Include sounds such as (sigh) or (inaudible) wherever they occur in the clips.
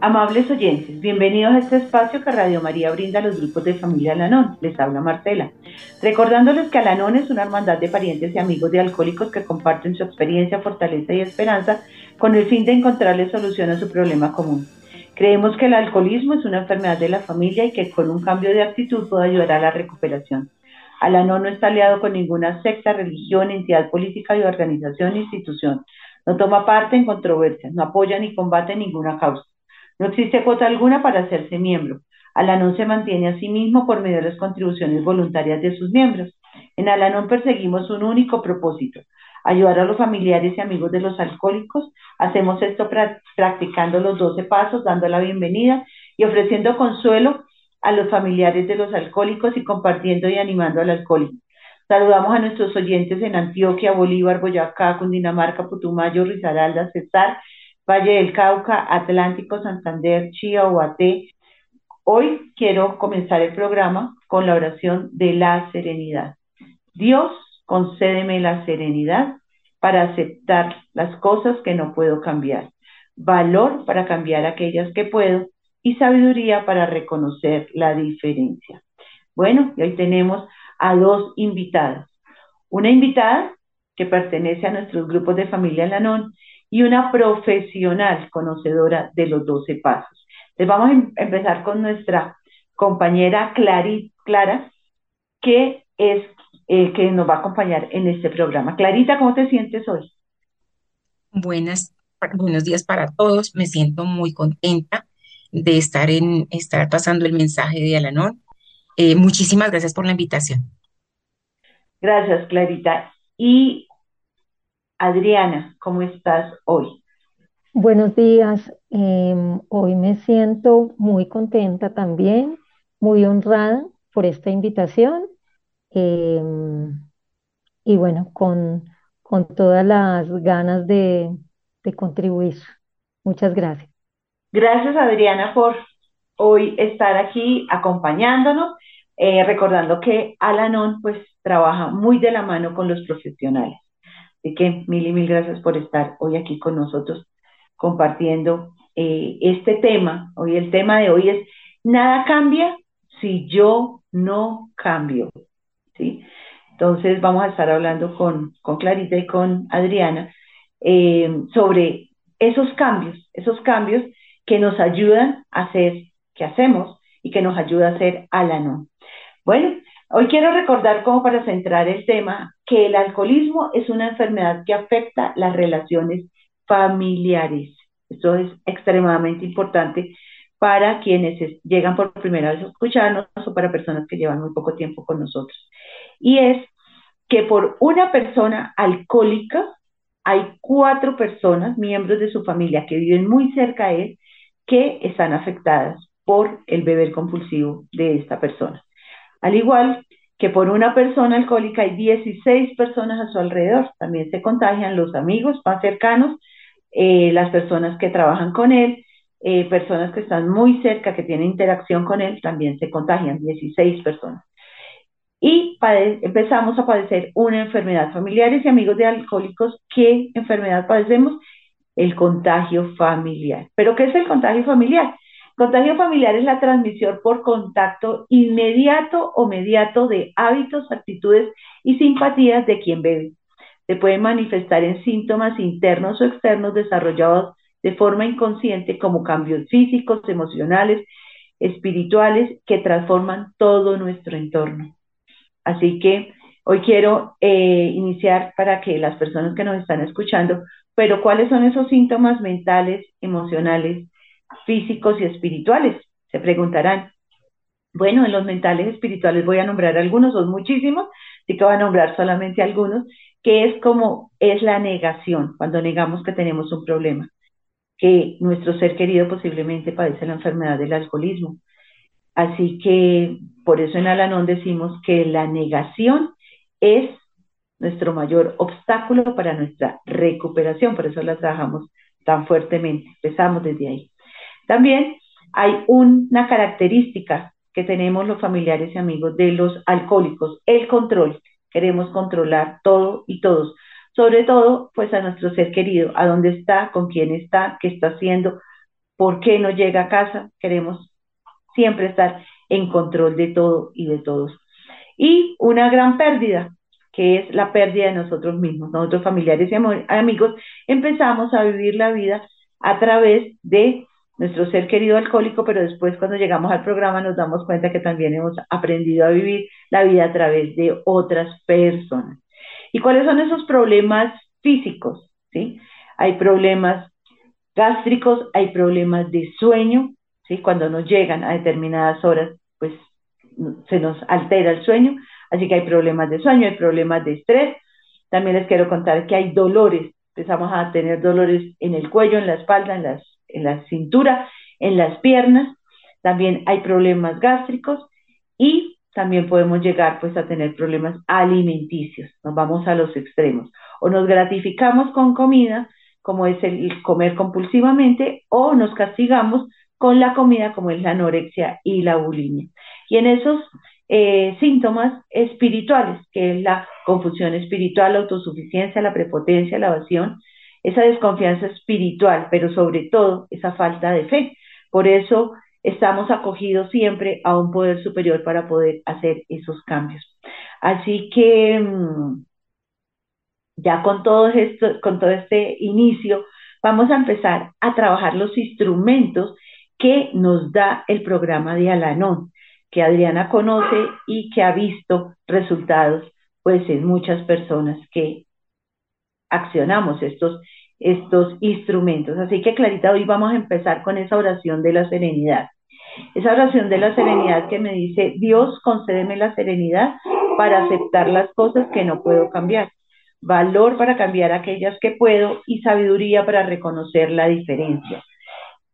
Amables oyentes, bienvenidos a este espacio que Radio María brinda a los grupos de familia Alanón. Les habla Marcela. Recordándoles que Alanón es una hermandad de parientes y amigos de alcohólicos que comparten su experiencia, fortaleza y esperanza con el fin de encontrarle solución a su problema común. Creemos que el alcoholismo es una enfermedad de la familia y que con un cambio de actitud puede ayudar a la recuperación. Alanón no está aliado con ninguna secta, religión, entidad política y organización institución. No toma parte en controversias, no apoya ni combate ninguna causa. No existe cuota alguna para hacerse miembro. Alanón se mantiene a sí mismo por medio de las contribuciones voluntarias de sus miembros. En Alanón perseguimos un único propósito, ayudar a los familiares y amigos de los alcohólicos. Hacemos esto practicando los 12 pasos, dando la bienvenida y ofreciendo consuelo a los familiares de los alcohólicos y compartiendo y animando al alcohólico. Saludamos a nuestros oyentes en Antioquia, Bolívar, Boyacá, Cundinamarca, Putumayo, Risaralda, Cesar Valle del Cauca, Atlántico, Santander, Chía, Huaté. Hoy quiero comenzar el programa con la oración de la serenidad. Dios, concédeme la serenidad para aceptar las cosas que no puedo cambiar, valor para cambiar aquellas que puedo y sabiduría para reconocer la diferencia. Bueno, y hoy tenemos a dos invitadas. Una invitada que pertenece a nuestros grupos de familia Lanón y una profesional conocedora de los 12 pasos. Les vamos a em-, empezar con nuestra compañera Clarit, Clara, que es eh, que nos va a acompañar en este programa. Clarita, ¿cómo te sientes hoy? Buenas, buenos días para todos. Me siento muy contenta de estar en estar pasando el mensaje de Alanón. Eh, muchísimas gracias por la invitación. Gracias, Clarita. Y Adriana, ¿cómo estás hoy? Buenos días. Em, hoy me siento muy contenta también, muy honrada por esta invitación em, y bueno, con, con todas las ganas de, contribuir. Muchas gracias. Gracias Adriana por hoy estar aquí acompañándonos, eh, recordando que Alanon pues trabaja muy de la mano con los profesionales. Así que mil y mil gracias por estar hoy aquí con nosotros compartiendo eh, este tema. Hoy el tema de hoy es, nada cambia si yo no cambio. Entonces vamos a estar hablando con, con Clarita y con Adriana eh, sobre esos cambios, esos cambios que nos ayudan a hacer, que hacemos y que nos ayuda a hacer la no. Bueno, Hoy quiero recordar, como para centrar el tema, que el alcoholismo es una enfermedad que afecta las relaciones familiares. Esto es extremadamente importante para quienes llegan por primera vez a escucharnos o para personas que llevan muy poco tiempo con nosotros. Y es que por una persona alcohólica hay cuatro personas, miembros de su familia, que viven muy cerca de él, que están afectadas por el beber compulsivo de esta persona. Al igual que por una persona alcohólica hay 16 personas a su alrededor. También se contagian los amigos más cercanos, eh, las personas que trabajan con él, eh, personas que están muy cerca, que tienen interacción con él, también se contagian, 16 personas. Y empezamos a padecer una enfermedad. Familiares y amigos de alcohólicos, ¿qué enfermedad padecemos? El contagio familiar. ¿Pero qué es el contagio familiar? Contagio familiar es la transmisión por contacto inmediato o mediato de hábitos, actitudes y simpatías de quien bebe. Se puede manifestar en síntomas internos o externos desarrollados de forma inconsciente como cambios físicos, emocionales, espirituales que transforman todo nuestro entorno. Así que hoy quiero eh, iniciar para que las personas que nos están escuchando, pero ¿cuáles son esos síntomas mentales, emocionales, físicos y espirituales. Se preguntarán, bueno, en los mentales espirituales voy a nombrar algunos, son muchísimos, así que voy a nombrar solamente algunos, que es como es la negación, cuando negamos que tenemos un problema, que nuestro ser querido posiblemente padece la enfermedad del alcoholismo. Así que por eso en Alanón decimos que la negación es nuestro mayor obstáculo para nuestra recuperación, por eso la trabajamos tan fuertemente, empezamos desde ahí. También hay una característica que tenemos los familiares y amigos de los alcohólicos, el control. Queremos controlar todo y todos. Sobre todo, pues a nuestro ser querido, a dónde está, con quién está, qué está haciendo, por qué no llega a casa. Queremos siempre estar en control de todo y de todos. Y una gran pérdida, que es la pérdida de nosotros mismos, nosotros familiares y amigos, empezamos a vivir la vida a través de nuestro ser querido alcohólico, pero después cuando llegamos al programa nos damos cuenta que también hemos aprendido a vivir la vida a través de otras personas. ¿Y cuáles son esos problemas físicos? ¿Sí? Hay problemas gástricos, hay problemas de sueño, ¿sí? Cuando nos llegan a determinadas horas, pues se nos altera el sueño, así que hay problemas de sueño, hay problemas de estrés. También les quiero contar que hay dolores, empezamos a tener dolores en el cuello, en la espalda, en, las, en la cintura, en las piernas. También hay problemas gástricos también podemos llegar pues a tener problemas alimenticios. Nos vamos a los extremos. O nos gratificamos con comida, como es el comer compulsivamente, o nos castigamos con la comida, como es la anorexia y la bulimia. Y en esos eh, síntomas espirituales, que es la confusión espiritual, la autosuficiencia, la prepotencia, la evasión, esa desconfianza espiritual, pero sobre todo esa falta de fe. Por eso estamos acogidos siempre a un poder superior para poder hacer esos cambios. Así que mm, ya con todo esto, con todo este inicio, vamos a empezar a trabajar los instrumentos que nos da el programa de Alanón, que Adriana conoce y que ha visto resultados pues en muchas personas que accionamos estos, estos instrumentos. Así que Clarita, hoy vamos a empezar con esa oración de la serenidad. Esa oración de la serenidad que me dice, Dios concédeme la serenidad para aceptar las cosas que no puedo cambiar, valor para cambiar aquellas que puedo y sabiduría para reconocer la diferencia.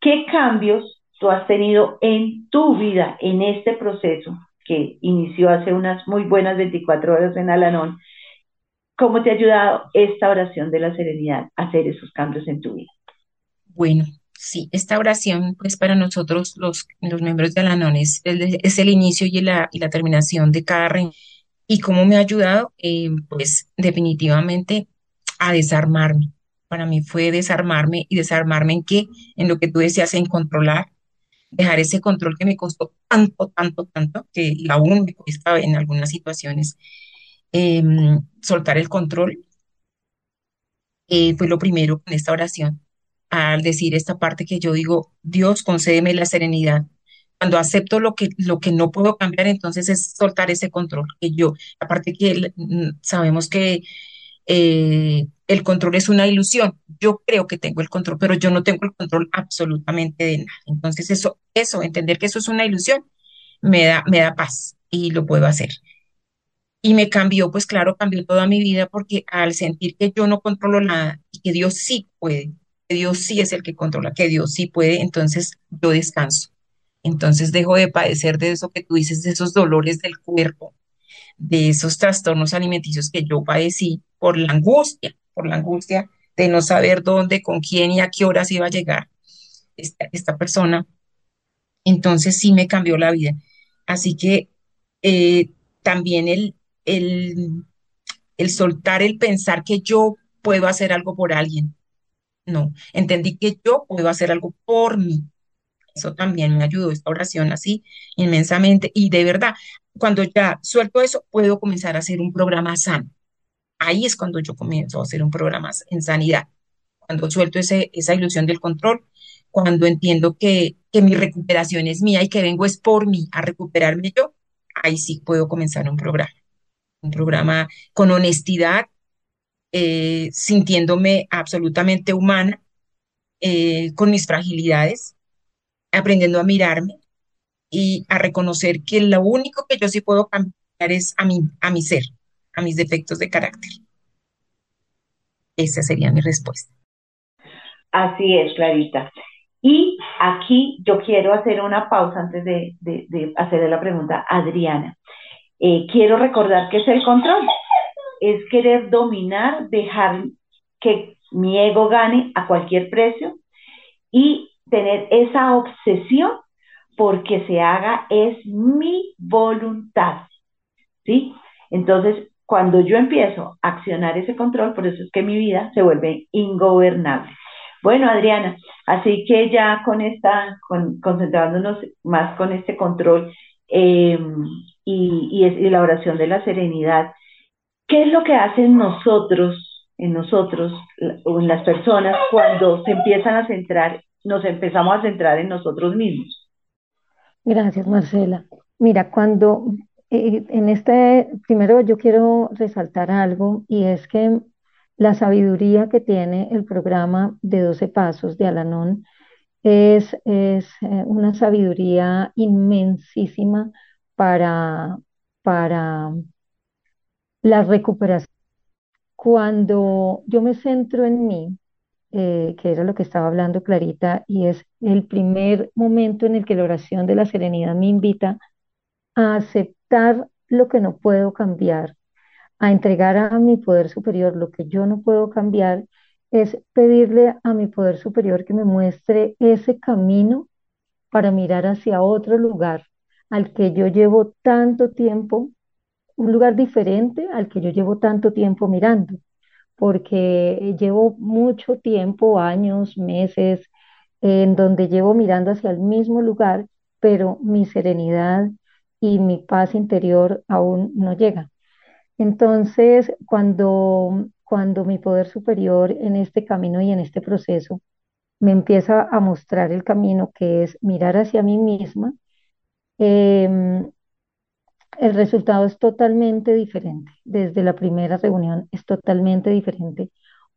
¿Qué cambios tú has tenido en tu vida, en este proceso que inició hace unas muy buenas 24 horas en Alanón? ¿Cómo te ha ayudado esta oración de la serenidad a hacer esos cambios en tu vida? Bueno, sí, esta oración, pues para nosotros los, los miembros de Alanón es, es el inicio y la, y la terminación de cada reino. ¿Y cómo me ha ayudado? Eh, pues definitivamente a desarmarme, para mí fue desarmarme y desarmarme en qué, en lo que tú decías, en controlar, dejar ese control que me costó tanto, tanto, tanto, que aún me cuesta en algunas situaciones em, soltar el control. Eh, fue lo primero con esta oración, al decir esta parte que yo digo, Dios, concédeme la serenidad. Cuando acepto lo que, lo que no puedo cambiar, entonces es soltar ese control. Que yo, aparte que sabemos que eh, el control es una ilusión. Yo creo que tengo el control, pero yo no tengo el control absolutamente de nada. Entonces eso, eso, entender que eso es una ilusión, me da, me da paz y lo puedo hacer. Y me cambió, pues claro, cambió toda mi vida porque al sentir que yo no controlo nada y que Dios sí puede, que Dios sí es el que controla, que Dios sí puede, entonces yo descanso. Entonces dejo de padecer de eso que tú dices, de esos dolores del cuerpo, de esos trastornos alimenticios que yo padecí por la angustia, por la angustia de no saber dónde, con quién y a qué horas iba a llegar esta, persona. Entonces sí me cambió la vida. Así que eh, también el, el, el soltar el pensar que yo puedo hacer algo por alguien. No, entendí que yo puedo hacer algo por mí. Eso también me ayudó esta oración así inmensamente. Y de verdad, cuando ya suelto eso, puedo comenzar a hacer un programa sano. Ahí es cuando yo comienzo a hacer un programa en sanidad. Cuando suelto ese, esa ilusión del control, cuando entiendo que, que mi recuperación es mía y que vengo es por mí a recuperarme yo, ahí sí puedo comenzar un programa. Un programa con honestidad, eh, sintiéndome absolutamente humana, eh, con mis fragilidades, aprendiendo a mirarme y a reconocer que lo único que yo sí puedo cambiar es a mi, a mi ser, a mis defectos de carácter. Esa sería mi respuesta. Así es, Clarita. Y aquí yo quiero hacer una pausa antes de, de, hacerle la pregunta a Adriana. Eh, quiero recordar que es el control. Es querer dominar, dejar que mi ego gane a cualquier precio y tener esa obsesión porque se haga es mi voluntad, ¿sí? Entonces, cuando yo empiezo a accionar ese control, por eso es que mi vida se vuelve ingobernable. Bueno, Adriana, así que ya con esta, concentrándonos más con este control eh, y, y, la oración de la serenidad, ¿qué es lo que hacen nosotros, en nosotros, o en las personas, cuando se empiezan a centrar, nos empezamos a centrar en nosotros mismos? Gracias, Marcela. Mira, cuando eh, en este, primero yo quiero resaltar algo y es que la sabiduría que tiene el programa de 12 Pasos de Alanón es, es eh, una sabiduría inmensísima para, para la recuperación. Cuando yo me centro en mí, eh, que era lo que estaba hablando Clarita, y es el primer momento en el que la oración de la serenidad me invita a aceptar lo que no puedo cambiar, a entregar a mi poder superior lo que yo no puedo cambiar, es pedirle a mi poder superior que me muestre ese camino para mirar hacia otro lugar al que yo llevo tanto tiempo, un lugar diferente al que yo llevo tanto tiempo mirando, porque llevo mucho tiempo, años, meses, en donde llevo mirando hacia el mismo lugar, pero mi serenidad y mi paz interior aún no llega. Entonces, cuando, cuando mi poder superior en este camino y en este proceso me empieza a mostrar el camino que es mirar hacia mí misma, em, el resultado es totalmente diferente. Desde la primera reunión es totalmente diferente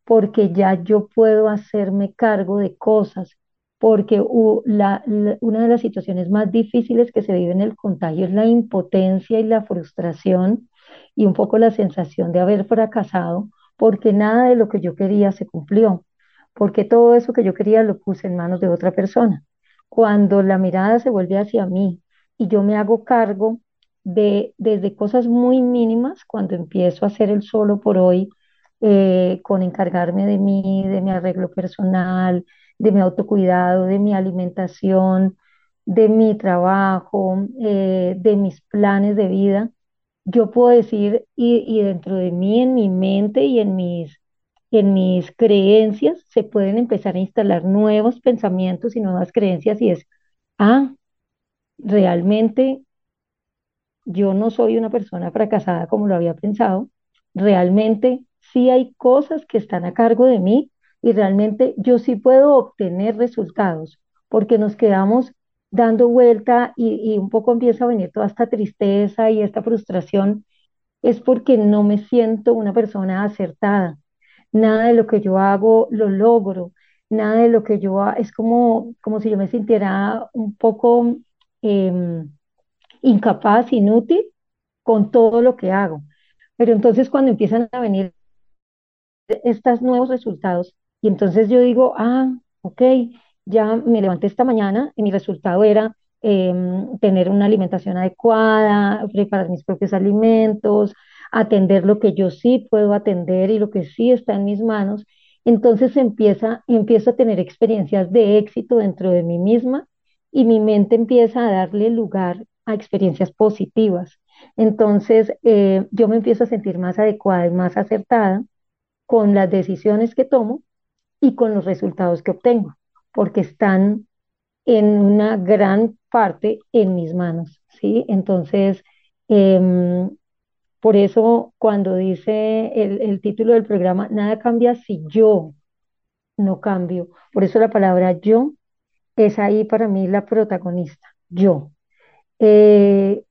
porque ya yo puedo hacerme cargo de cosas porque una de las situaciones más difíciles que se vive en el contagio es la impotencia y la frustración y un poco la sensación de haber fracasado porque nada de lo que yo quería se cumplió, porque todo eso que yo quería lo puse en manos de otra persona. Cuando la mirada se vuelve hacia mí y yo me hago cargo de desde cosas muy mínimas, cuando empiezo a hacer el solo por hoy, eh, con encargarme de mí, de mi arreglo personal, de mi autocuidado, de mi alimentación, de mi trabajo, eh, de mis planes de vida, yo puedo decir, y, dentro de mí, en mi mente y en mis, en mis creencias, se pueden empezar a instalar nuevos pensamientos y nuevas creencias y es, ah, realmente yo no soy una persona fracasada como lo había pensado, realmente sí hay cosas que están a cargo de mí y realmente yo sí puedo obtener resultados, porque nos quedamos dando vuelta y, un poco empieza a venir toda esta tristeza y esta frustración, es porque no me siento una persona acertada. Nada de lo que yo hago lo logro, nada de lo que yo es como, como si yo me sintiera un poco em, incapaz, inútil con todo lo que hago. Pero entonces cuando empiezan a venir estos nuevos resultados, y entonces yo digo, ah, ok, ya me levanté esta mañana y mi resultado era em, tener una alimentación adecuada, preparar mis propios alimentos, atender lo que yo sí puedo atender y lo que sí está en mis manos. Entonces empieza, empiezo a tener experiencias de éxito dentro de mí misma y mi mente empieza a darle lugar a experiencias positivas. Entonces eh, yo me empiezo a sentir más adecuada y más acertada con las decisiones que tomo y con los resultados que obtengo, porque están en una gran parte en mis manos, ¿sí? Entonces, em, por eso cuando dice el, el título del programa, nada cambia si yo no cambio. Por eso la palabra yo es ahí para mí la protagonista, yo. Eh,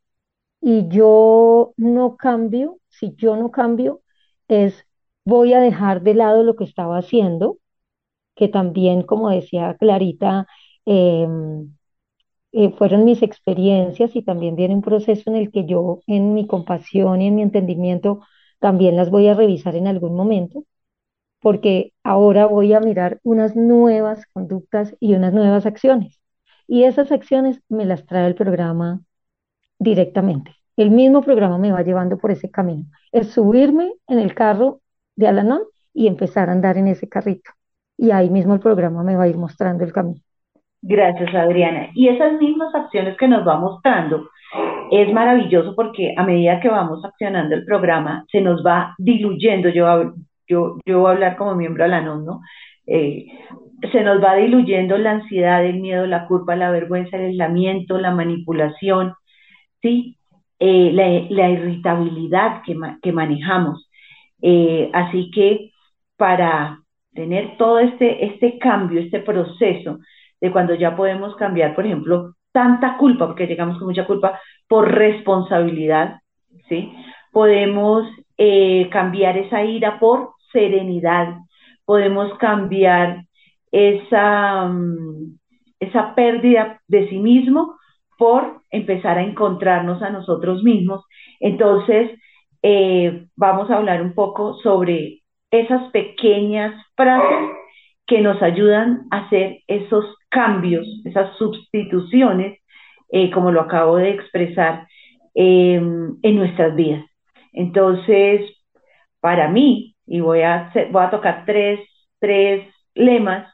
y yo no cambio, si yo no cambio, es voy a dejar de lado lo que estaba haciendo que también, como decía Clarita, em, eh, fueron mis experiencias y también viene un proceso en el que yo, en mi compasión y en mi entendimiento, también las voy a revisar en algún momento, porque ahora voy a mirar unas nuevas conductas y unas nuevas acciones. Y esas acciones me las trae el programa directamente. El mismo programa me va llevando por ese camino. Es subirme en el carro de Alanón y empezar a andar en ese carrito y ahí mismo el programa me va a ir mostrando el camino. Gracias, Adriana. Y esas mismas acciones que nos va mostrando, es maravilloso porque a medida que vamos accionando el programa, se nos va diluyendo, yo, yo, yo voy a hablar como miembro de la NON, ¿no? Eh, se nos va diluyendo la ansiedad, el miedo, la culpa, la vergüenza, el aislamiento, la manipulación, ¿sí? Eh, la, irritabilidad que, que manejamos. Eh, así que para tener todo este, este cambio, este proceso de cuando ya podemos cambiar, por ejemplo, tanta culpa, porque llegamos con mucha culpa, por responsabilidad, ¿sí? Podemos cambiar esa ira por serenidad, podemos cambiar esa, mm, esa pérdida de sí mismo por empezar a encontrarnos a nosotros mismos. Entonces, eh, vamos a hablar un poco sobre esas pequeñas frases que nos ayudan a hacer esos cambios, esas sustituciones, eh, como lo acabo de expresar, eh, en nuestras vidas. Entonces, para mí, y voy a, voy a tocar tres, tres lemas,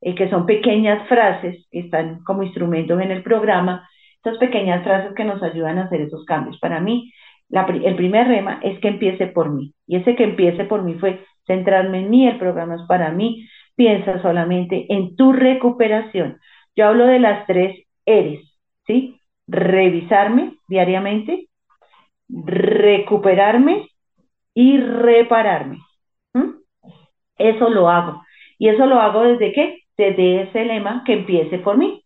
eh, que son pequeñas frases que están como instrumentos en el programa, esas pequeñas frases que nos ayudan a hacer esos cambios. Para mí, el primer lema es que empiece por mí. Y ese que empiece por mí fue centrarme en mí, el programa es para mí, piensa solamente en tu recuperación. Yo hablo de las tres eres, ¿sí? Revisarme diariamente, recuperarme y repararme. Eso lo hago. Y eso lo hago desde qué? Desde ese lema que empiece por mí.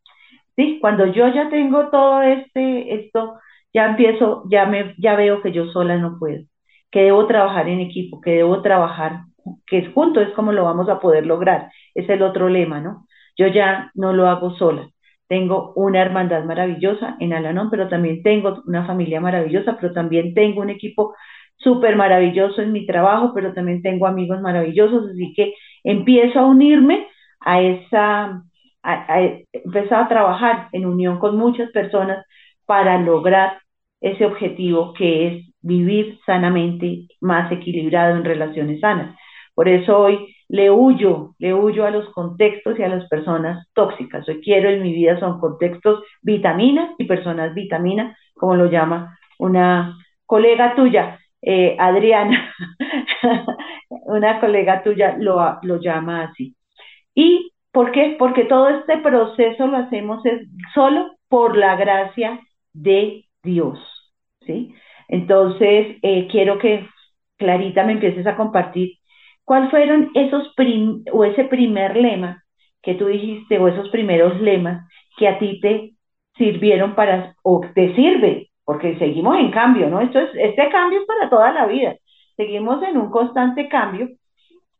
¿Sí? Cuando yo ya tengo todo este, esto, ya empiezo, ya me, ya veo que yo sola no puedo, que debo trabajar en equipo, que debo trabajar que es junto, es como lo vamos a poder lograr. Es el otro lema, ¿no? Yo ya no lo hago sola. Tengo una hermandad maravillosa en Alanón, pero también tengo una familia maravillosa, pero también tengo un equipo súper maravilloso en mi trabajo, pero también tengo amigos maravillosos, así que empiezo a unirme a esa, a, empezar a trabajar en unión con muchas personas para lograr ese objetivo que es vivir sanamente, más equilibrado en relaciones sanas. Por eso hoy le huyo, le huyo a los contextos y a las personas tóxicas. Hoy quiero en mi vida son contextos vitamina y personas vitamina, como lo llama una colega tuya, eh, Adriana, (laughs) una colega tuya lo, lo llama así. ¿Y por qué? Porque todo este proceso lo hacemos solo por la gracia de Dios, ¿sí? Entonces, eh, quiero que Clarita me empieces a compartir ¿Cuáles fueron esos o ese primer lema que tú dijiste o esos primeros lemas que a ti te sirvieron para o te sirve? Porque seguimos en cambio, ¿no? Esto es, este cambio es para toda la vida. Seguimos en un constante cambio,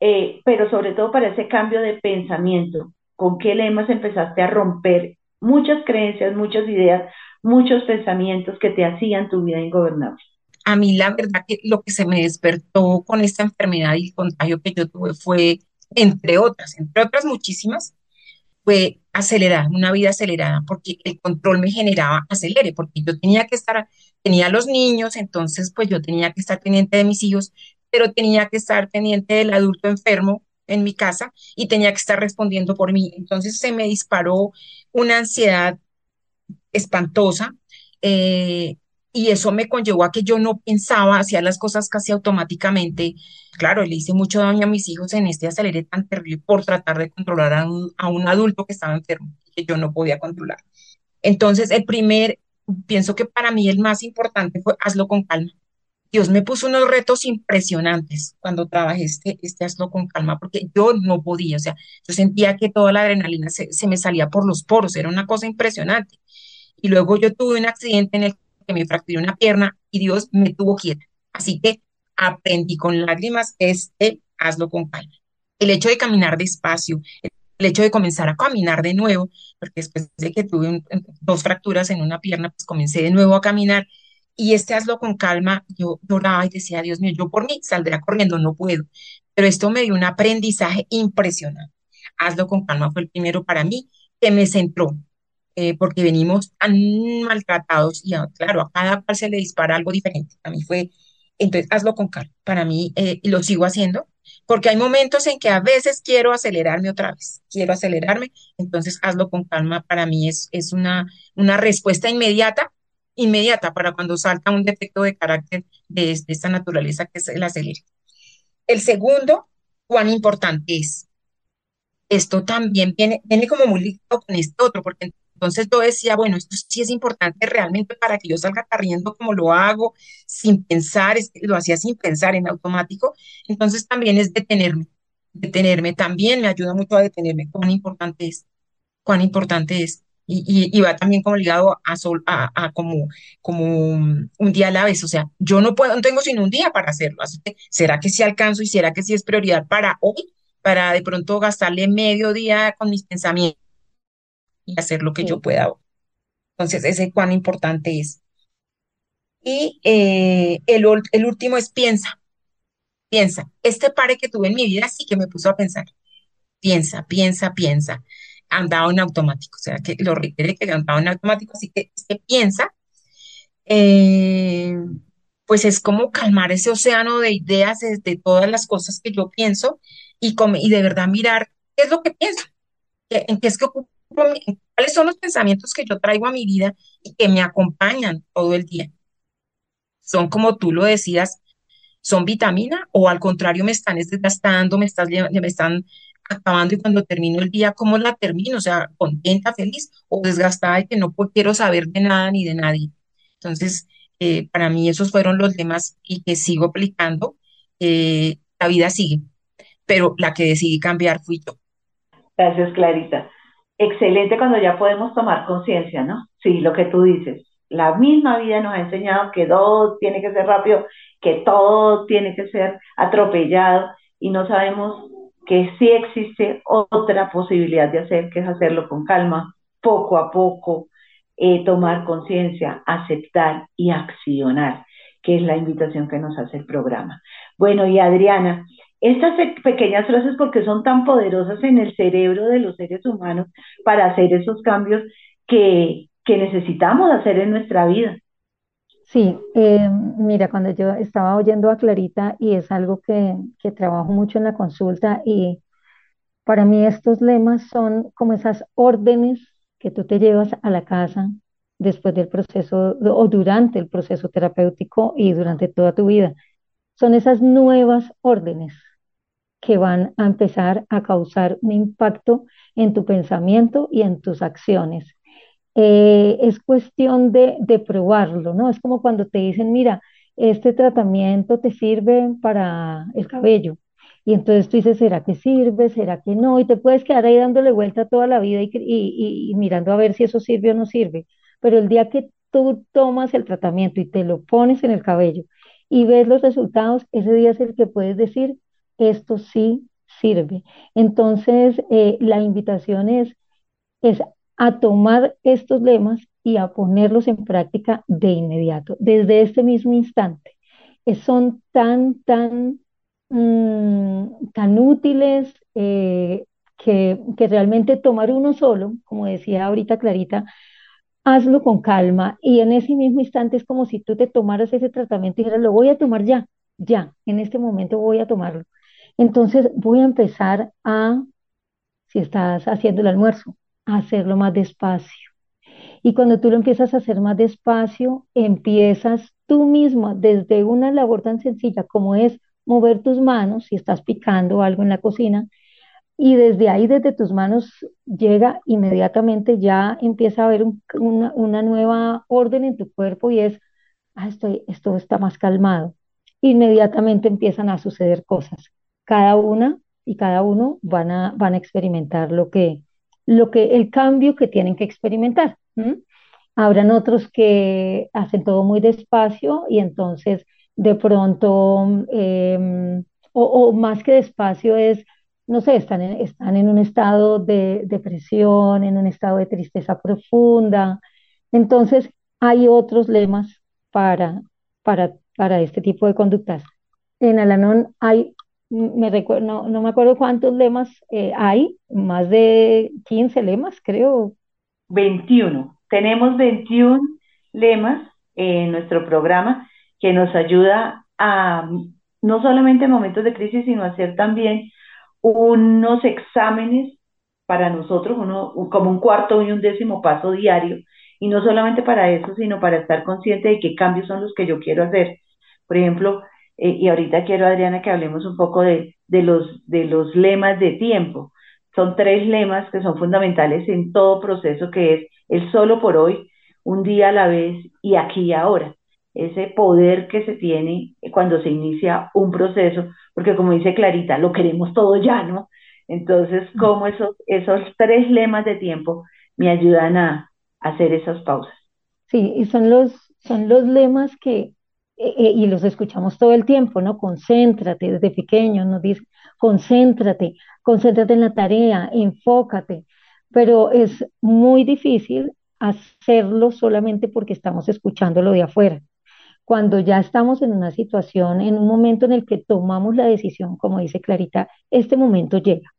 eh, pero sobre todo para ese cambio de pensamiento. ¿Con qué lemas empezaste a romper muchas creencias, muchas ideas, muchos pensamientos que te hacían tu vida ingobernable? a mí la verdad que lo que se me despertó con esta enfermedad y el contagio que yo tuve fue, entre otras, entre otras muchísimas, fue acelerar, una vida acelerada, porque el control me generaba acelere, porque yo tenía que estar, tenía los niños, entonces pues yo tenía que estar pendiente de mis hijos, pero tenía que estar pendiente del adulto enfermo en mi casa y tenía que estar respondiendo por mí. Entonces se me disparó una ansiedad espantosa. Eh, y eso me conllevó a que yo no pensaba, hacía las cosas casi automáticamente. Claro, le hice mucho daño a mis hijos en este acelere tan terrible por tratar de controlar a un, a un adulto que estaba enfermo, que yo no podía controlar. Entonces, el primer, pienso que para mí el más importante fue hazlo con calma. Dios me puso unos retos impresionantes cuando trabajé este, este hazlo con calma, porque yo no podía, o sea, yo sentía que toda la adrenalina se, se me salía por los poros, era una cosa impresionante. Y luego yo tuve un accidente en el que me fracturé una pierna y Dios me tuvo quieta. Así que aprendí con lágrimas este, hazlo con calma. El hecho de caminar despacio, el hecho de comenzar a caminar de nuevo, porque después de que tuve dos fracturas en una pierna, pues comencé de nuevo a caminar y este hazlo con calma, yo lloraba y decía, Dios mío, yo por mí saldré corriendo, no puedo. Pero esto me dio un aprendizaje impresionante. Hazlo con calma fue el primero para mí que me centró, eh, porque venimos tan maltratados y claro, a cada cual se le dispara algo diferente. A mí fue, entonces hazlo con calma. Para mí, eh, lo sigo haciendo, porque hay momentos en que a veces quiero acelerarme otra vez, quiero acelerarme, entonces hazlo con calma. Para mí es, es una, una respuesta inmediata, inmediata para cuando salta un defecto de carácter de, esta naturaleza que es el acelere. El segundo, cuán importante es. Esto también viene, viene como muy ligado con este otro, porque entonces yo decía, bueno, esto sí es importante realmente para que yo salga corriendo como lo hago, sin pensar, lo hacía sin pensar en automático. Entonces también es detenerme. Detenerme también me ayuda mucho a detenerme. Cuán importante es, cuán importante es. Y, va también como ligado a, sol, a, como, como un día a la vez. O sea, yo no puedo, no tengo sino un día para hacerlo. Así que, ¿será que sí alcanzo y será que sí es prioridad para hoy? Para de pronto gastarle medio día con mis pensamientos y hacer lo que yo pueda. Entonces, ese cuán importante es. Y eh, el, el último es piensa, piensa. Este pare que tuve en mi vida sí que me puso a pensar. Piensa, piensa, piensa. Andaba en automático, o sea, que lo requiere que andaba en automático, así que este piensa, eh, pues es como calmar ese océano de ideas de, todas las cosas que yo pienso y, y de verdad mirar qué es lo que pienso, en qué es que ocupo cuáles son los pensamientos que yo traigo a mi vida y que me acompañan todo el día. Son como tú lo decías, son vitamina o al contrario me están desgastando, me, están, me están acabando y cuando termino el día, ¿cómo la termino? O sea, contenta, feliz o desgastada y que no quiero saber de nada ni de nadie. Entonces, eh, para mí esos fueron los temas y que sigo aplicando. Eh, la vida sigue, pero la que decidí cambiar fui yo. Gracias, Clarita excelente cuando ya podemos tomar conciencia, ¿no? Sí, lo que tú dices. La misma vida nos ha enseñado que todo tiene que ser rápido, que todo tiene que ser atropellado y no sabemos que sí existe otra posibilidad de hacer, que es hacerlo con calma, poco a poco, eh, tomar conciencia, aceptar y accionar, que es la invitación que nos hace el programa. Bueno, y Adriana, estas pequeñas frases porque son tan poderosas en el cerebro de los seres humanos para hacer esos cambios que, necesitamos hacer en nuestra vida. Sí, eh, mira, cuando yo estaba oyendo a Clarita y es algo que, que trabajo mucho en la consulta y para mí estos lemas son como esas órdenes que tú te llevas a la casa después del proceso o durante el proceso terapéutico y durante toda tu vida. Son esas nuevas órdenes que van a empezar a causar un impacto en tu pensamiento y en tus acciones. Eh, es cuestión de, de, probarlo, ¿no? Es como cuando te dicen, mira, este tratamiento te sirve para el cabello. Y entonces tú dices, ¿será que sirve? ¿Será que no? Y te puedes quedar ahí dándole vuelta toda la vida y, mirando a ver si eso sirve o no sirve. Pero el día que tú tomas el tratamiento y te lo pones en el cabello y ves los resultados, ese día es el que puedes decir, esto sí sirve. Entonces, eh, la invitación es, es a tomar estos lemas y a ponerlos en práctica de inmediato, desde este mismo instante. son tan, tan, mm, tan útiles eh, que, que realmente tomar uno solo, como decía ahorita Clarita, hazlo con calma y en ese mismo instante es como si tú te tomaras ese tratamiento y dijeras, lo voy a tomar ya, ya, en este momento voy a tomarlo. Entonces voy a empezar a, si estás haciendo el almuerzo, a hacerlo más despacio. Y cuando tú lo empiezas a hacer más despacio, empiezas tú mismo desde una labor tan sencilla como es mover tus manos, si estás picando algo en la cocina, y desde ahí, desde tus manos, llega inmediatamente, ya empieza a haber una, una, nueva orden en tu cuerpo y es, ah, estoy, esto está más calmado. Inmediatamente empiezan a suceder cosas cada una y cada uno van a, van a experimentar lo que, lo que, el cambio que tienen que experimentar. Habrán otros que hacen todo muy despacio y entonces de pronto, em, o, más que despacio es, no sé, están en, están en un estado de depresión, en un estado de tristeza profunda. Entonces, hay otros lemas para, para, para este tipo de conductas. En Alanon hay me recuerdo, no, no, me acuerdo cuántos lemas eh, hay, más de 15 lemas, creo. 21. Tenemos 21 lemas en nuestro programa que nos ayuda a no solamente en momentos de crisis, sino hacer también unos exámenes para nosotros, uno, como un cuarto y un décimo paso diario, y no solamente para eso, sino para estar consciente de qué cambios son los que yo quiero hacer. Por ejemplo, eh, y ahorita quiero, Adriana, que hablemos un poco de, de, los, de los lemas de tiempo. Son tres lemas que son fundamentales en todo proceso, que es el solo por hoy, un día a la vez y aquí y ahora. Ese poder que se tiene cuando se inicia un proceso, porque como dice Clarita, lo queremos todo ya, ¿no? Entonces, como esos, esos tres lemas de tiempo me ayudan a, hacer esas pausas. Sí, y son los, son los lemas que, eh, eh, y los escuchamos todo el tiempo, ¿no? Concéntrate, desde pequeño nos dice, concéntrate, concéntrate en la tarea, enfócate, pero es muy difícil hacerlo solamente porque estamos escuchándolo de afuera. Cuando ya estamos en una situación, en un momento en el que tomamos la decisión, como dice Clarita, este momento llega.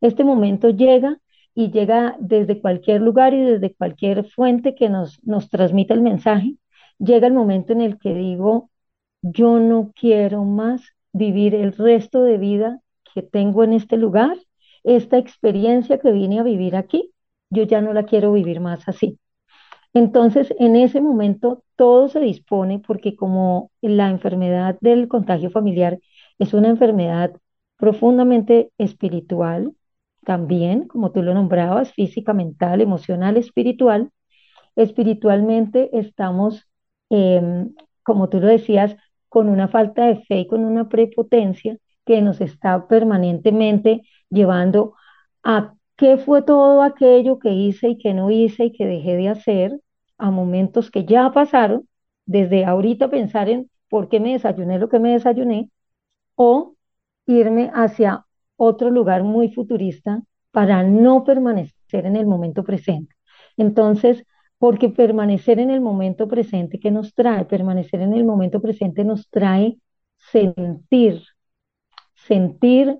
Este momento llega y llega desde cualquier lugar y desde cualquier fuente que nos, nos transmita el mensaje, llega el momento en el que digo, yo no quiero más vivir el resto de vida que tengo en este lugar, esta experiencia que vine a vivir aquí, yo ya no la quiero vivir más así. Entonces, en ese momento todo se dispone porque como la enfermedad del contagio familiar es una enfermedad profundamente espiritual, también, como tú lo nombrabas, física, mental, emocional, espiritual. Espiritualmente estamos, em, como tú lo decías, con una falta de fe y con una prepotencia que nos está permanentemente llevando a qué fue todo aquello que hice y que no hice y que dejé de hacer, a momentos que ya pasaron, desde ahorita pensar en por qué me desayuné lo que me desayuné, o irme hacia otro lugar muy futurista para no permanecer en el momento presente. Entonces, porque permanecer en el momento presente, ¿qué nos trae? Permanecer en el momento presente nos trae sentir, sentir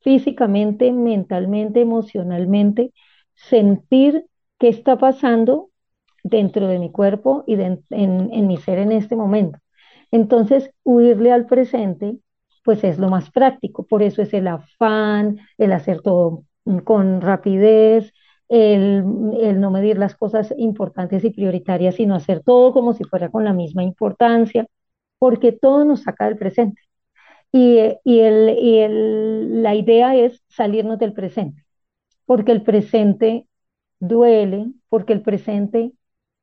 físicamente, mentalmente, emocionalmente, sentir qué está pasando dentro de mi cuerpo y en, en mi ser en este momento. Entonces, huirle al presente pues es lo más práctico. Por eso es el afán, el hacer todo con rapidez, el, no medir las cosas importantes y prioritarias, sino hacer todo como si fuera con la misma importancia, porque todo nos saca del presente. Y, y, el, y el, la idea es salirnos del presente, porque el presente duele, porque el presente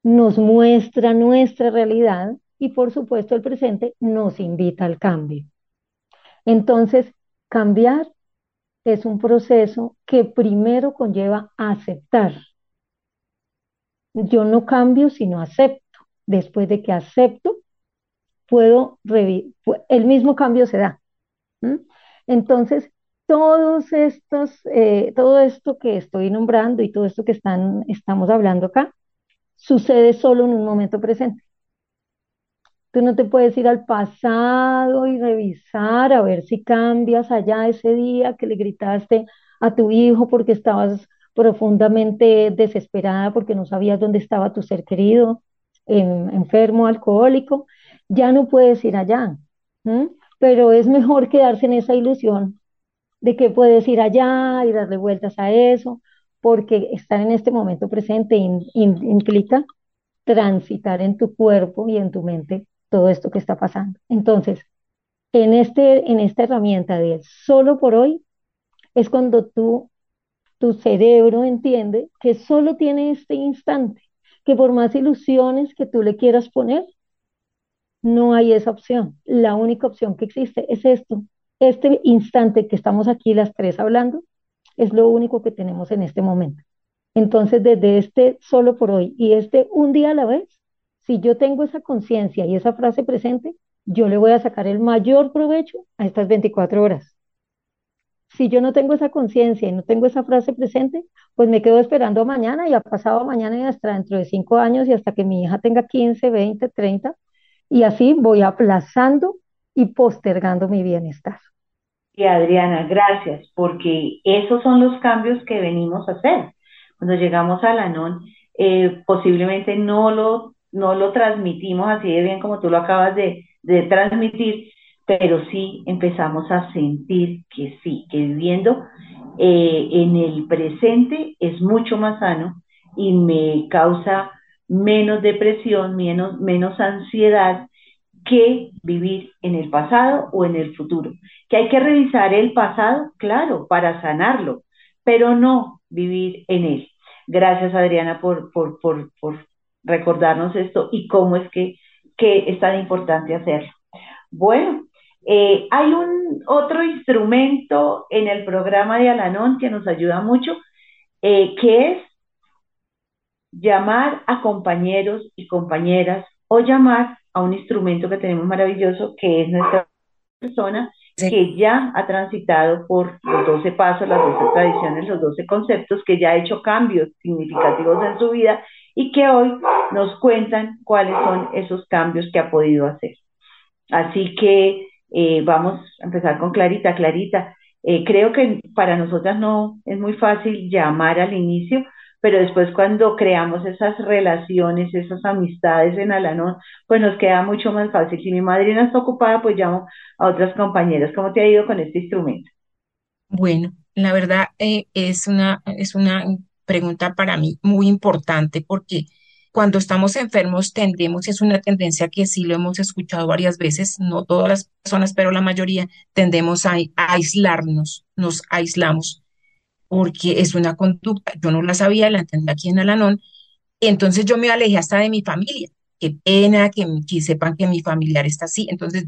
nos muestra nuestra realidad y por supuesto el presente nos invita al cambio. Entonces, cambiar es un proceso que primero conlleva aceptar. Yo no cambio, sino acepto. Después de que acepto, puedo el mismo cambio se da. Entonces, todos estos, eh, todo esto que estoy nombrando y todo esto que están, estamos hablando acá, sucede solo en un momento presente. Tú no te puedes ir al pasado y revisar a ver si cambias allá ese día que le gritaste a tu hijo porque estabas profundamente desesperada porque no sabías dónde estaba tu ser querido, enfermo, alcohólico. Ya no puedes ir allá, pero es mejor quedarse en esa ilusión de que puedes ir allá y darle vueltas a eso, porque estar en este momento presente implica transitar en tu cuerpo y en tu mente todo esto que está pasando. Entonces, en, este, en esta herramienta de solo por hoy, es cuando tú, tu cerebro entiende que solo tiene este instante, que por más ilusiones que tú le quieras poner, no hay esa opción. La única opción que existe es esto. Este instante que estamos aquí las tres hablando, es lo único que tenemos en este momento. Entonces, desde este solo por hoy y este un día a la vez, si yo tengo esa conciencia y esa frase presente, yo le voy a sacar el mayor provecho a estas 24 horas. Si yo no tengo esa conciencia y no tengo esa frase presente, pues me quedo esperando mañana y ha pasado mañana y hasta dentro de cinco años y hasta que mi hija tenga 15, 20, 30 y así voy aplazando y postergando mi bienestar. Y Adriana, gracias, porque esos son los cambios que venimos a hacer. Cuando llegamos a la NON, eh, posiblemente no lo no lo transmitimos así de bien como tú lo acabas de, transmitir, pero sí empezamos a sentir que sí, que viviendo eh, en el presente es mucho más sano y me causa menos depresión, menos, menos ansiedad que vivir en el pasado o en el futuro. Que hay que revisar el pasado, claro, para sanarlo, pero no vivir en él. Gracias, Adriana, por, por, por recordarnos esto y cómo es que, que es tan importante hacerlo. Bueno, eh, hay un otro instrumento en el programa de Alanón que nos ayuda mucho, eh, que es llamar a compañeros y compañeras o llamar a un instrumento que tenemos maravilloso, que es nuestra persona, que ya ha transitado por los 12 pasos, las 12 tradiciones, los 12 conceptos, que ya ha hecho cambios significativos en su vida y que hoy nos cuentan cuáles son esos cambios que ha podido hacer. Así que eh, vamos a empezar con Clarita. Clarita, eh, creo que para nosotras no es muy fácil llamar al inicio, pero después cuando creamos esas relaciones, esas amistades en Alanón, pues nos queda mucho más fácil. Si mi madrina está ocupada, pues llamo a otras compañeras. ¿Cómo te ha ido con este instrumento? Bueno, la verdad eh, es una, es una pregunta para mí muy importante porque cuando estamos enfermos tendemos, es una tendencia que sí lo hemos escuchado varias veces, no todas las personas, pero la mayoría tendemos a, aislarnos, nos aislamos, porque es una conducta, yo no la sabía, la entendí aquí en Alanón, entonces yo me alejé hasta de mi familia. Qué pena que, sepan que mi familiar está así. Entonces,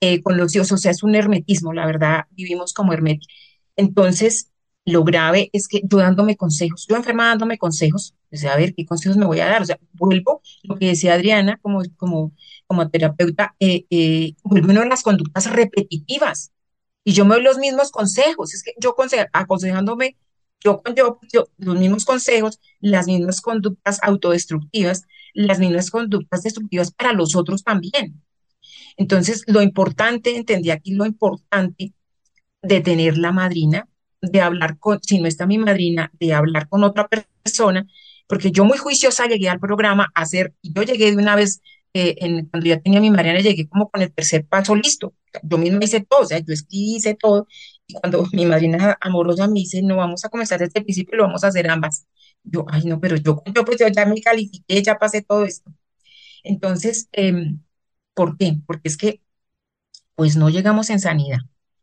eh, con los dioses, o sea, es un hermetismo, la verdad, vivimos como herméticos. Entonces, lo grave es que yo dándome consejos, yo enferma dándome consejos, o sea, a ver, ¿qué consejos me voy a dar? O sea, vuelvo, lo que decía Adriana como, como, como terapeuta, eh, eh, vuelvo a las conductas repetitivas y yo me doy los mismos consejos, es que yo aconsejándome, yo, yo, yo los mismos consejos, las mismas conductas autodestructivas, las mismas conductas destructivas para los otros también. Entonces, lo importante, entendí aquí lo importante de tener la madrina, de hablar con, si no está mi madrina, de hablar con otra persona, porque yo muy juiciosa llegué al programa a hacer, yo llegué de una vez, eh, cuando ya tenía mi madrina, llegué como con el tercer paso listo. Yo misma hice todo, o sea, yo escribí, hice todo, y cuando (laughs) mi madrina amorosa me dice, no, vamos a comenzar desde el principio, lo vamos a hacer ambas. Yo, ay, no, pero yo, yo pues yo ya me califiqué, ya pasé todo esto. Entonces, eh, ¿por qué? Porque es que, pues no llegamos en sanidad,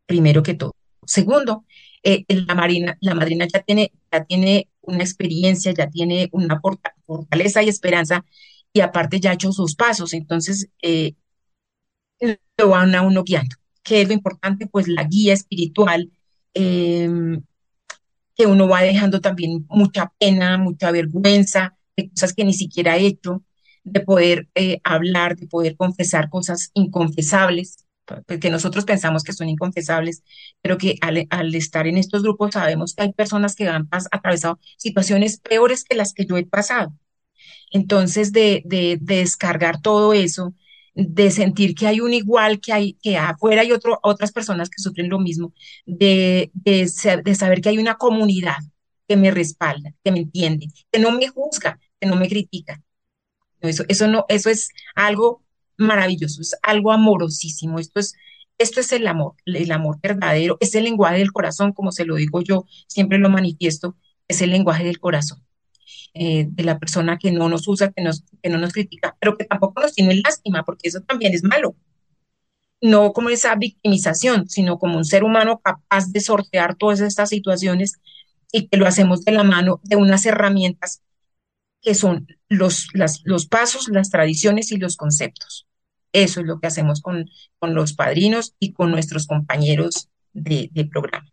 primero que todo. Segundo, eh, la, marina, la madrina ya tiene, ya tiene una experiencia, ya tiene una fortaleza y esperanza, y aparte ya ha hecho sus pasos, entonces eh, lo van a uno guiando. ¿Qué es lo importante? Pues la guía espiritual, em, que uno va dejando también mucha pena, mucha vergüenza de cosas que ni siquiera ha hecho, de poder eh, hablar, de poder confesar cosas inconfesables que nosotros pensamos que son inconfesables, pero que al, estar en estos grupos sabemos que hay personas que han atravesado situaciones peores que las que yo he pasado. Entonces, de, descargar todo eso, de sentir que hay un igual, que hay que afuera hay otro, otras personas que sufren lo mismo, de, de, saber que hay una comunidad que me respalda, que me entiende, que no me juzga, que no me critica. Eso, eso, no, eso es algo maravilloso, es algo amorosísimo. Esto es, esto es el amor, el amor verdadero, es el lenguaje del corazón, como se lo digo yo, siempre lo manifiesto, es el lenguaje del corazón. Eh, de la persona que no nos usa, que, que no nos critica, pero que tampoco nos tiene lástima, porque eso también es malo. No como esa victimización, sino como un ser humano capaz de sortear todas estas situaciones y que lo hacemos de la mano de unas herramientas que son los, los pasos, las tradiciones y los conceptos. Eso es lo que hacemos con, con los padrinos y con nuestros compañeros de, programa.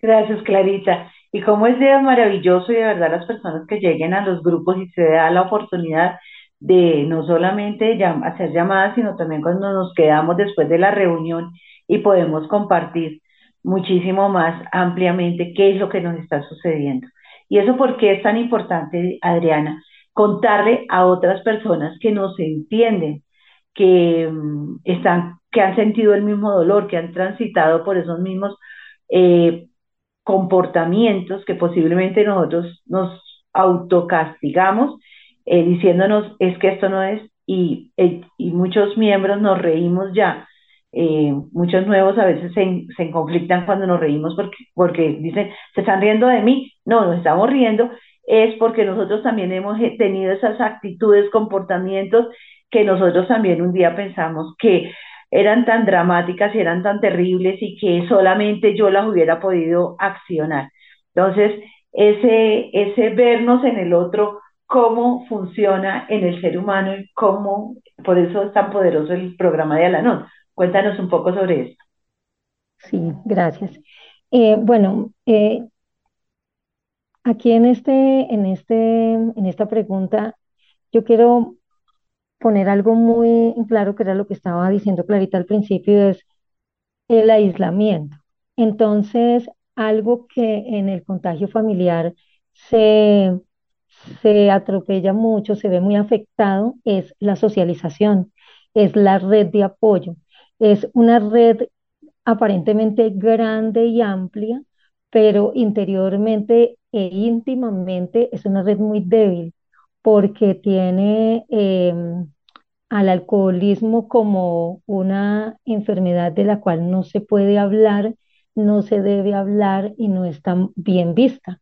Gracias, Clarita. Y como es de maravilloso y de verdad las personas que lleguen a los grupos y se da la oportunidad de no solamente hacer llamadas, sino también cuando nos quedamos después de la reunión y podemos compartir muchísimo más ampliamente qué es lo que nos está sucediendo. Y eso por qué es tan importante, Adriana, contarle a otras personas que nos entienden, que mm, están, que han sentido el mismo dolor, que han transitado por esos mismos eh, comportamientos que posiblemente nosotros nos autocastigamos, eh, diciéndonos es que esto no es, y, eh, y muchos miembros nos reímos ya eh, muchos nuevos a veces se, se conflictan cuando nos reímos porque, porque dicen, se están riendo de mí. No, nos estamos riendo es porque nosotros también hemos tenido esas actitudes, comportamientos que nosotros también un día pensamos que eran tan dramáticas y eran tan terribles y que solamente yo las hubiera podido accionar. Entonces, ese, ese vernos en el otro, cómo funciona en el ser humano y cómo, por eso es tan poderoso el programa de Alanón. Cuéntanos un poco sobre esto. Sí, gracias. Eh, bueno, eh, aquí en este, en este, en esta pregunta, yo quiero poner algo muy claro, que era lo que estaba diciendo Clarita al principio, es el aislamiento. Entonces, algo que en el contagio familiar se, se atropella mucho, se ve muy afectado, es la socialización, es la red de apoyo. Es una red aparentemente grande y amplia, pero interiormente e íntimamente es una red muy débil porque tiene em, al alcoholismo como una enfermedad de la cual no se puede hablar, no se debe hablar y no está bien vista.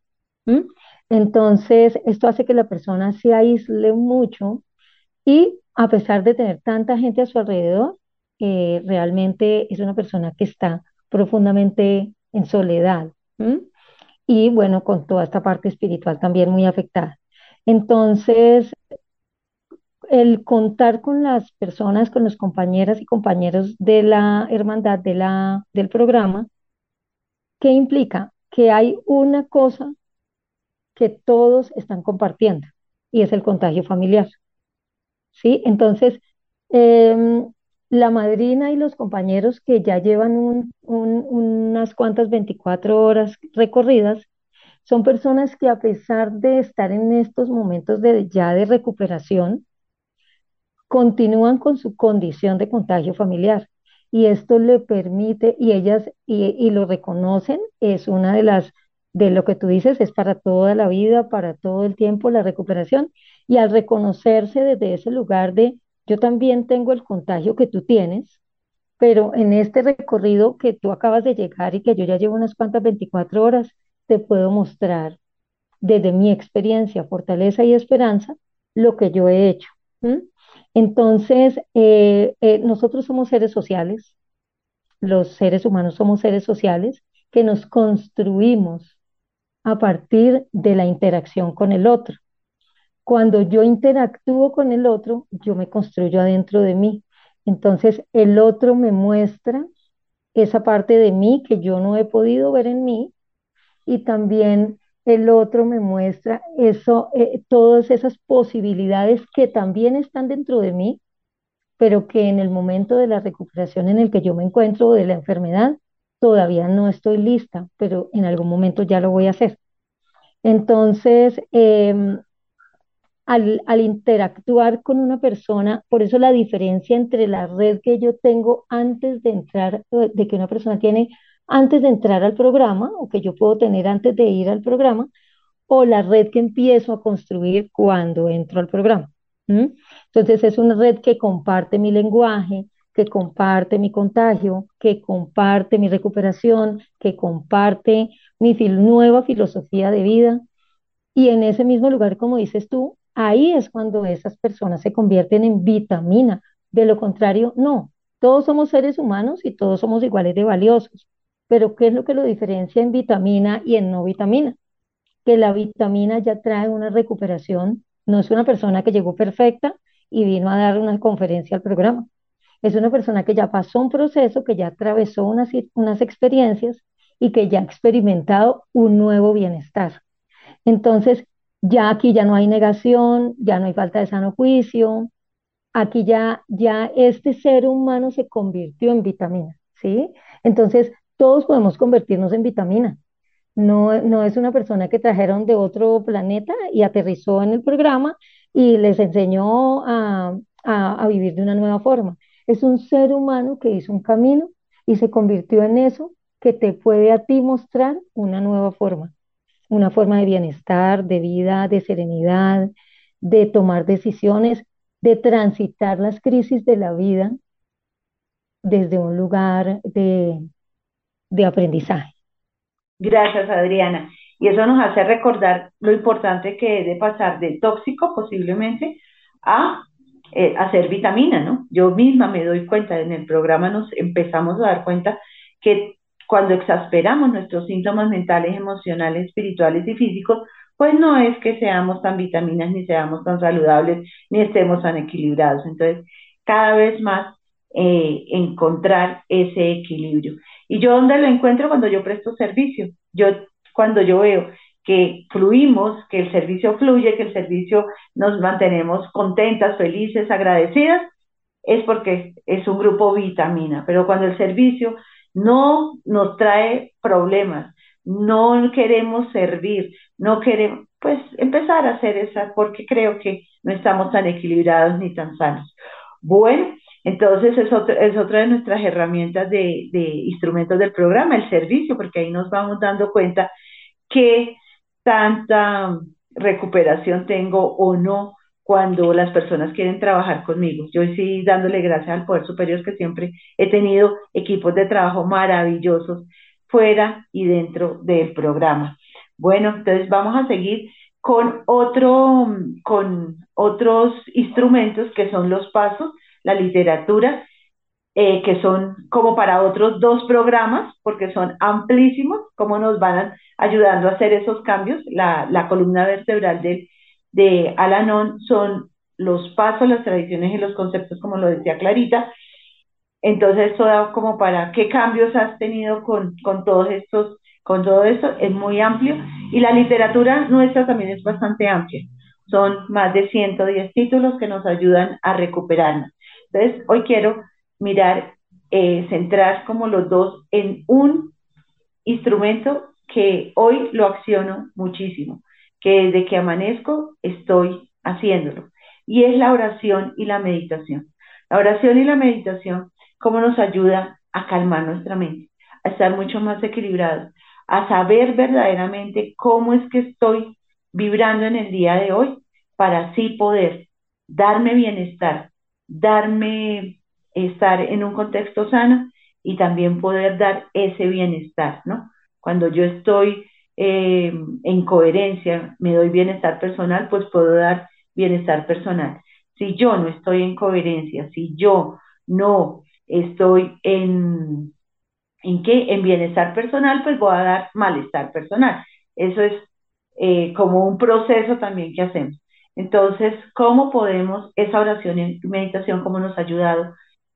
Entonces, esto hace que la persona se aísle mucho y a pesar de tener tanta gente a su alrededor, eh, realmente es una persona que está profundamente en soledad. Y bueno, con toda esta parte espiritual también muy afectada. Entonces, el contar con las personas, con los compañeras y compañeros de la hermandad de la, del programa, ¿qué implica? Que hay una cosa que todos están compartiendo y es el contagio familiar. ¿Sí? Entonces, em, la madrina y los compañeros que ya llevan unas cuantas 24 horas recorridas, son personas que a pesar de estar en estos momentos de, ya de recuperación, continúan con su condición de contagio familiar. Y esto le permite, y ellas, y, lo reconocen, es una de las, de lo que tú dices, es para toda la vida, para todo el tiempo la recuperación. Y al reconocerse desde ese lugar de, yo también tengo el contagio que tú tienes, pero en este recorrido que tú acabas de llegar y que yo ya llevo unas cuantas 24 horas, te puedo mostrar desde mi experiencia, fortaleza y esperanza lo que yo he hecho. Entonces, eh, eh, nosotros somos seres sociales, los seres humanos somos seres sociales que nos construimos a partir de la interacción con el otro. Cuando yo interactúo con el otro, yo me construyo adentro de mí. Entonces, el otro me muestra esa parte de mí que yo no he podido ver en mí y también el otro me muestra eso, eh, todas esas posibilidades que también están dentro de mí, pero que en el momento de la recuperación en el que yo me encuentro de la enfermedad, todavía no estoy lista, pero en algún momento ya lo voy a hacer. Entonces, em, al, interactuar con una persona, por eso la diferencia entre la red que yo tengo antes de entrar, de que una persona tiene antes de entrar al programa o que yo puedo tener antes de ir al programa o la red que empiezo a construir cuando entro al programa. Entonces es una red que comparte mi lenguaje, que comparte mi contagio, que comparte mi recuperación, que comparte mi nueva filosofía de vida. Y en ese mismo lugar, como dices tú, ahí es cuando esas personas se convierten en vitamina. De lo contrario, no. Todos somos seres humanos y todos somos iguales de valiosos. Pero ¿qué es lo que lo diferencia en vitamina y en no vitamina? Que la vitamina ya trae una recuperación, no es una persona que llegó perfecta y vino a dar una conferencia al programa. Es una persona que ya pasó un proceso, que ya atravesó unas, unas experiencias y que ya ha experimentado un nuevo bienestar. Entonces, ya aquí ya no hay negación, ya no hay falta de sano juicio, aquí ya, ya este ser humano se convirtió en vitamina, ¿sí? Entonces, todos podemos convertirnos en vitamina. No, no es una persona que trajeron de otro planeta y aterrizó en el programa y les enseñó a, a, vivir de una nueva forma. Es un ser humano que hizo un camino y se convirtió en eso que te puede a ti mostrar una nueva forma, una forma de bienestar, de vida, de serenidad, de tomar decisiones, de transitar las crisis de la vida desde un lugar de, de aprendizaje. Gracias, Adriana. Y eso nos hace recordar lo importante que es de pasar de tóxico posiblemente a eh, hacer vitamina, ¿no? Yo misma me doy cuenta, en el programa nos empezamos a dar cuenta que cuando exasperamos nuestros síntomas mentales, emocionales, espirituales y físicos, pues no es que seamos tan vitaminas, ni seamos tan saludables, ni estemos tan equilibrados. Entonces, cada vez más eh, encontrar ese equilibrio. ¿Y yo dónde lo encuentro? Cuando yo presto servicio. Yo, cuando yo veo que fluimos, que el servicio fluye, que el servicio nos mantenemos contentas, felices, agradecidas, es porque es un grupo vitamina. Pero cuando el servicio no nos trae problemas, no queremos servir, no queremos, pues empezar a hacer esa, porque creo que no estamos tan equilibrados ni tan sanos. Bueno, entonces es, es otra de nuestras herramientas de, de instrumentos del programa, el servicio, porque ahí nos vamos dando cuenta que tanta recuperación tengo o no cuando las personas quieren trabajar conmigo. Yo sí dándole gracias al Poder Superior que siempre he tenido equipos de trabajo maravillosos fuera y dentro del programa. Bueno, entonces vamos a seguir con otro, con otros instrumentos que son los pasos, la literatura, eh, que son como para otros dos programas, porque son amplísimos, como nos van ayudando a hacer esos cambios. La, la columna vertebral de, de Alanon son los pasos, las tradiciones y los conceptos, como lo decía Clarita, entonces, esto da como para qué cambios has tenido con, con todos estos, con todo esto, es muy amplio. Y la literatura nuestra también es bastante amplia. Son más de 110 títulos que nos ayudan a recuperarnos. Entonces, hoy quiero mirar, eh, centrar como los dos en un instrumento que hoy lo acciono muchísimo, que desde que amanezco estoy haciéndolo, y es la oración y la meditación. La oración y la meditación cómo nos ayuda a calmar nuestra mente, a estar mucho más equilibrados, a saber verdaderamente cómo es que estoy vibrando en el día de hoy para así poder darme bienestar, darme estar en un contexto sano y también poder dar ese bienestar, ¿no? Cuando yo estoy eh, en coherencia, me doy bienestar personal, pues puedo dar bienestar personal. Si yo no estoy en coherencia, si yo no estoy en, ¿en qué? En bienestar personal, pues voy a dar malestar personal. Eso es eh, como un proceso también que hacemos. Entonces, ¿cómo podemos, esa oración y meditación, cómo nos ha ayudado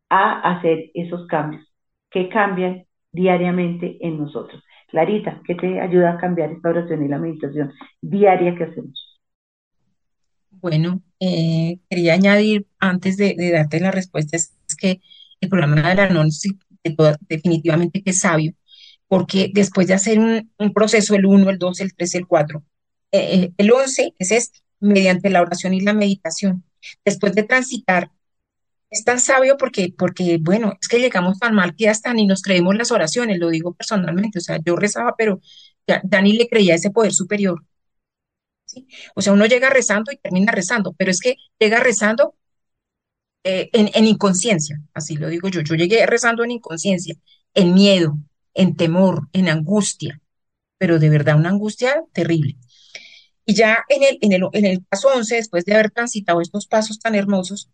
a hacer esos cambios que cambian diariamente en nosotros? Clarita, ¿qué te ayuda a cambiar esta oración y la meditación diaria que hacemos? Bueno, eh, quería añadir antes de, darte la respuesta, es que el programa de la NON definitivamente que es sabio, porque después de hacer un, proceso, el 1, el 2, el 3, el 4, eh, eh, el 11 es este, mediante la oración y la meditación. Después de transitar, es tan sabio porque, porque, bueno, es que llegamos tan mal que hasta ni nos creemos las oraciones, lo digo personalmente, o sea, yo rezaba, pero ya, Dani le creía ese poder superior. O sea, uno llega rezando y termina rezando, pero es que llega rezando eh, en, inconsciencia, así lo digo yo. Yo llegué rezando en inconsciencia, en miedo, en temor, en angustia, pero de verdad una angustia terrible. Y ya en el, en el, en el paso 11, después de haber transitado estos pasos tan hermosos,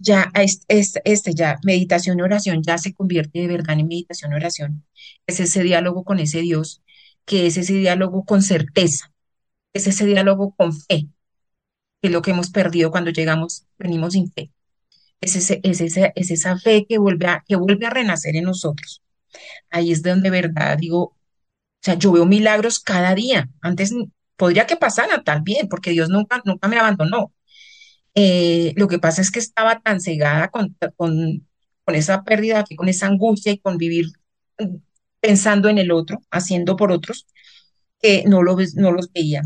ya este, este, ya meditación y oración ya se convierte de verdad en meditación y oración. Es ese diálogo con ese Dios, que es ese diálogo con certeza, es ese diálogo con fe, que es lo que hemos perdido cuando llegamos, venimos sin fe es, ese, es, es esa fe que vuelve, a, que vuelve a renacer en nosotros. Ahí es donde verdad digo, o sea, yo veo milagros cada día. Antes podría que pasara también, porque Dios nunca, nunca me abandonó. Eh, lo que pasa es que estaba tan cegada con, con, con esa pérdida, con esa angustia y con vivir mm, pensando en el otro, haciendo por otros, que no, lo, no los veía.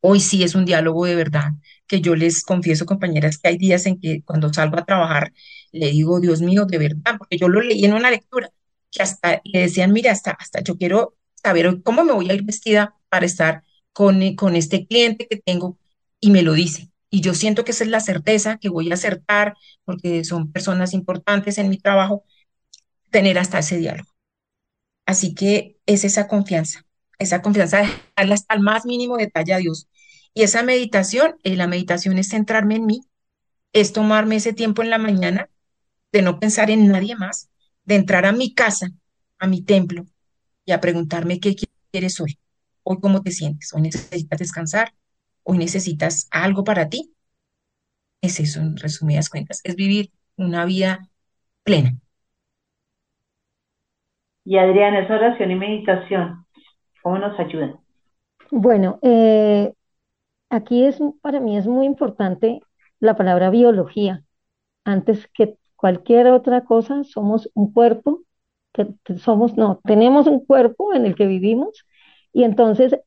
Hoy sí es un diálogo de verdad, que yo les confieso, compañeras, que hay días en que cuando salgo a trabajar le digo, Dios mío, de verdad, porque yo lo leí en una lectura, que hasta le decían, mira, hasta, hasta yo quiero saber cómo me voy a ir vestida para estar con, con este cliente que tengo, y me lo dice. Y yo siento que esa es la certeza, que voy a acertar, porque son personas importantes en mi trabajo, tener hasta ese diálogo. Así que es esa confianza, esa confianza de darle hasta el más mínimo detalle a Dios. Y esa meditación, eh, la meditación es centrarme en mí, es tomarme ese tiempo en la mañana de no pensar en nadie más, de entrar a mi casa, a mi templo y a preguntarme qué quieres hoy, hoy cómo te sientes, hoy necesitas descansar, hoy necesitas algo para ti. Es eso, en resumidas cuentas, es vivir una vida plena. Y Adriana, esa oración y meditación, ¿cómo nos ayudan? Bueno, eh, aquí es, para mí es muy importante la palabra biología. Antes que cualquier otra cosa, somos un cuerpo, que somos, no, tenemos un cuerpo en el que vivimos y entonces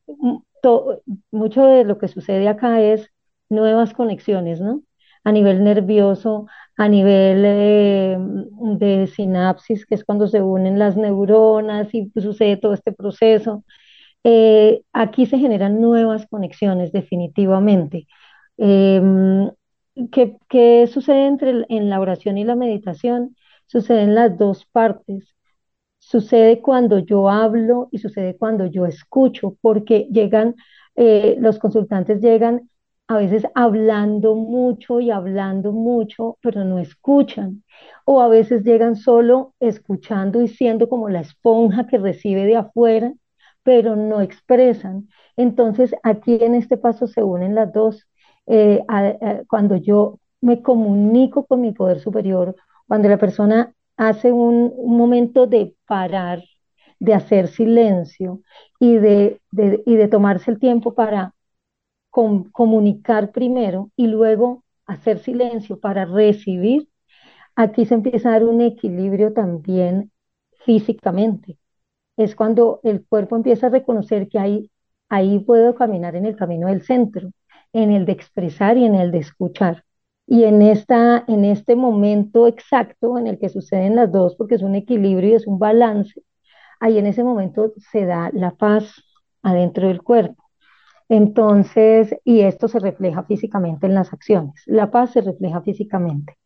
mucho de lo que sucede acá es nuevas conexiones, ¿no? A nivel nervioso, a nivel eh, de sinapsis, que es cuando se unen las neuronas y sucede todo este proceso. Eh, aquí se generan nuevas conexiones, definitivamente. Em, ¿qué, sucede entre en la oración y la meditación? Suceden las dos partes. Sucede cuando yo hablo y sucede cuando yo escucho, porque llegan, eh, los consultantes llegan a veces hablando mucho y hablando mucho, pero no escuchan. O a veces llegan solo escuchando y siendo como la esponja que recibe de afuera, pero no expresan. Entonces aquí en este paso se unen las dos. Eh, cuando yo me comunico con mi poder superior, cuando la persona hace un, momento de parar, de hacer silencio y de, y de tomarse el tiempo para comunicar primero y luego hacer silencio para recibir, aquí se empieza a dar un equilibrio también físicamente. Es cuando el cuerpo empieza a reconocer que ahí, ahí puedo caminar en el camino del centro, en el de expresar y en el de escuchar. Y en, esta, en este momento exacto en el que suceden las dos, porque es un equilibrio y es un balance, ahí en ese momento se da la paz adentro del cuerpo. Entonces, y esto se refleja físicamente en las acciones. La paz se refleja físicamente,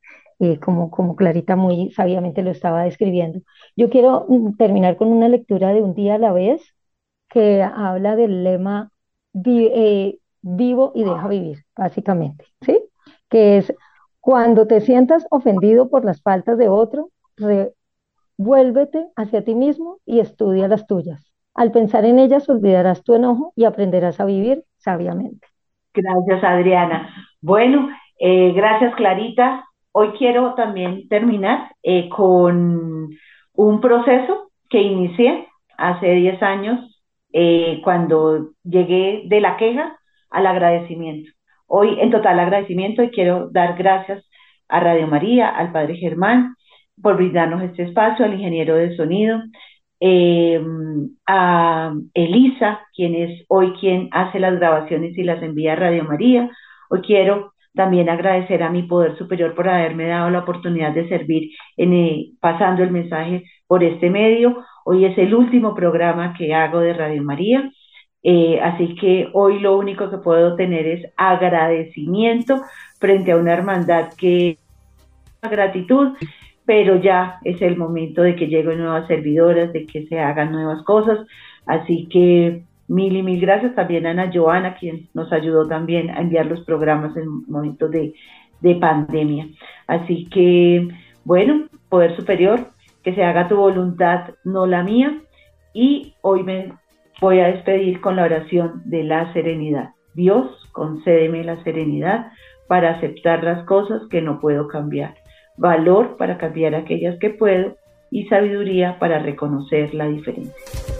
eh, como, como Clarita muy sabiamente lo estaba describiendo. Yo quiero mm, terminar con una lectura de un día a la vez que habla del lema eh, vivo y deja vivir, básicamente, ¿sí? Que es cuando te sientas ofendido por las faltas de otro, vuélvete hacia ti mismo y estudia las tuyas. Al pensar en ellas olvidarás tu enojo y aprenderás a vivir sabiamente. Gracias, Adriana. Bueno, eh, gracias, Clarita. Hoy quiero también terminar eh, con un proceso que inicié hace 10 años eh, cuando llegué de la queja al agradecimiento. Hoy en total agradecimiento y quiero dar gracias a Radio María, al Padre Germán, por brindarnos este espacio, al ingeniero de sonido, eh, a Elisa, quien es hoy quien hace las grabaciones y las envía a Radio María. Hoy quiero también agradecer a mi poder superior por haberme dado la oportunidad de servir en, eh, pasando el mensaje por este medio. Hoy es el último programa que hago de Radio María. Eh, así que hoy lo único que puedo tener es agradecimiento frente a una hermandad que gratitud pero ya es el momento de que lleguen nuevas servidoras, de que se hagan nuevas cosas. Así que mil y mil gracias también a Ana Joana, quien nos ayudó también a enviar los programas en momentos de, de pandemia. Así que, bueno, Poder Superior, que se haga tu voluntad, no la mía. Y hoy me voy a despedir con la oración de la serenidad. Dios, concédeme la serenidad para aceptar las cosas que no puedo cambiar valor para cambiar aquellas que puedo y sabiduría para reconocer la diferencia.